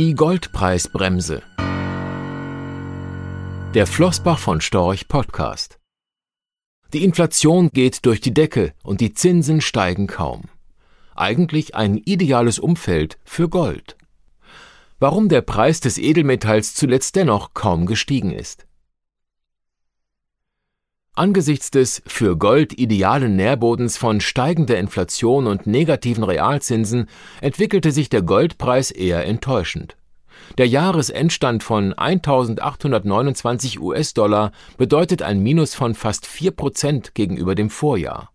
Die Goldpreisbremse. Der Flossbach von Storch Podcast. Die Inflation geht durch die Decke und die Zinsen steigen kaum. Eigentlich ein ideales Umfeld für Gold. Warum der Preis des Edelmetalls zuletzt dennoch kaum gestiegen ist. Angesichts des für Gold idealen Nährbodens von steigender Inflation und negativen Realzinsen entwickelte sich der Goldpreis eher enttäuschend. Der Jahresendstand von 1829 US-Dollar bedeutet ein Minus von fast 4 Prozent gegenüber dem Vorjahr.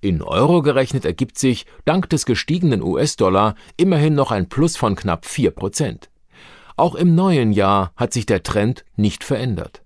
In Euro gerechnet ergibt sich, dank des gestiegenen US-Dollar, immerhin noch ein Plus von knapp 4 Prozent. Auch im neuen Jahr hat sich der Trend nicht verändert.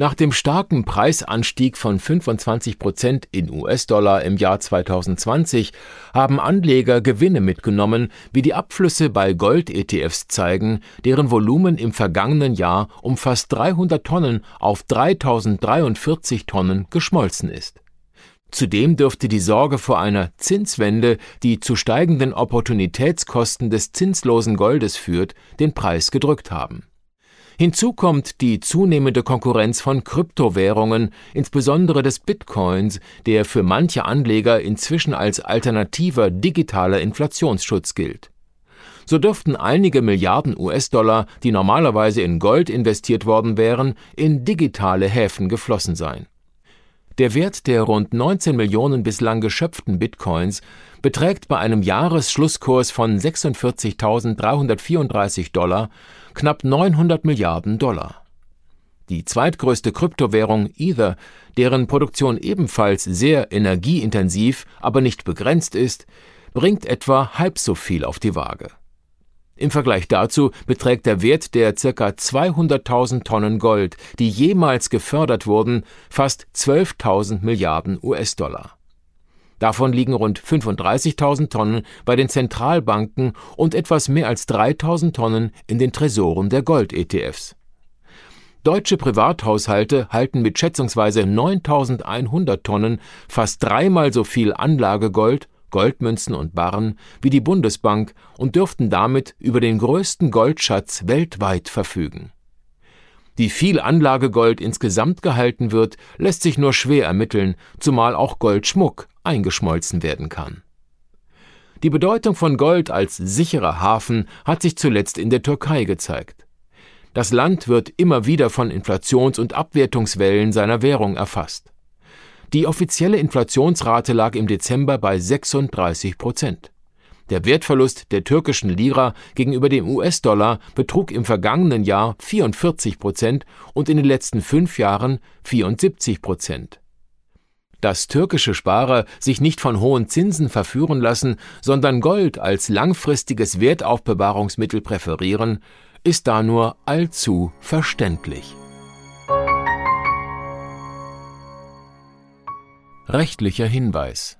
Nach dem starken Preisanstieg von 25 Prozent in US-Dollar im Jahr 2020 haben Anleger Gewinne mitgenommen, wie die Abflüsse bei Gold-ETFs zeigen, deren Volumen im vergangenen Jahr um fast 300 Tonnen auf 3043 Tonnen geschmolzen ist. Zudem dürfte die Sorge vor einer Zinswende, die zu steigenden Opportunitätskosten des zinslosen Goldes führt, den Preis gedrückt haben Hinzu kommt die zunehmende Konkurrenz von Kryptowährungen, insbesondere des Bitcoins, der für manche Anleger inzwischen als alternativer digitaler Inflationsschutz gilt. So dürften einige Milliarden US-Dollar, die normalerweise in Gold investiert worden wären, in digitale Häfen geflossen sein. Der Wert der rund 19 Millionen bislang geschöpften Bitcoins beträgt bei einem Jahresschlusskurs von 46.334 Dollar knapp 900 Milliarden Dollar. Die zweitgrößte Kryptowährung Ether, deren Produktion ebenfalls sehr energieintensiv, aber nicht begrenzt ist, bringt etwa halb so viel auf die Waage. Im Vergleich dazu beträgt der Wert der ca. 200.000 Tonnen Gold, die jemals gefördert wurden, fast 12.000 Milliarden US-Dollar. Davon liegen rund 35.000 Tonnen bei den Zentralbanken und etwas mehr als 3.000 Tonnen in den Tresoren der Gold-ETFs. Deutsche Privathaushalte halten mit schätzungsweise 9.100 Tonnen fast dreimal so viel Anlagegold, Goldmünzen und Barren wie die Bundesbank und dürften damit über den größten Goldschatz weltweit verfügen. Wie viel Anlagegold insgesamt gehalten wird, lässt sich nur schwer ermitteln, zumal auch Goldschmuck eingeschmolzen werden kann. Die Bedeutung von Gold als sicherer Hafen hat sich zuletzt in der Türkei gezeigt. Das Land wird immer wieder von Inflations- und Abwertungswellen seiner Währung erfasst. Die offizielle Inflationsrate lag im Dezember bei 36 Prozent. Der Wertverlust der türkischen Lira gegenüber dem US-Dollar betrug im vergangenen Jahr 44 Prozent und in den letzten fünf Jahren 74 Prozent. Dass türkische Sparer sich nicht von hohen Zinsen verführen lassen, sondern Gold als langfristiges Wertaufbewahrungsmittel präferieren, ist da nur allzu verständlich. Rechtlicher Hinweis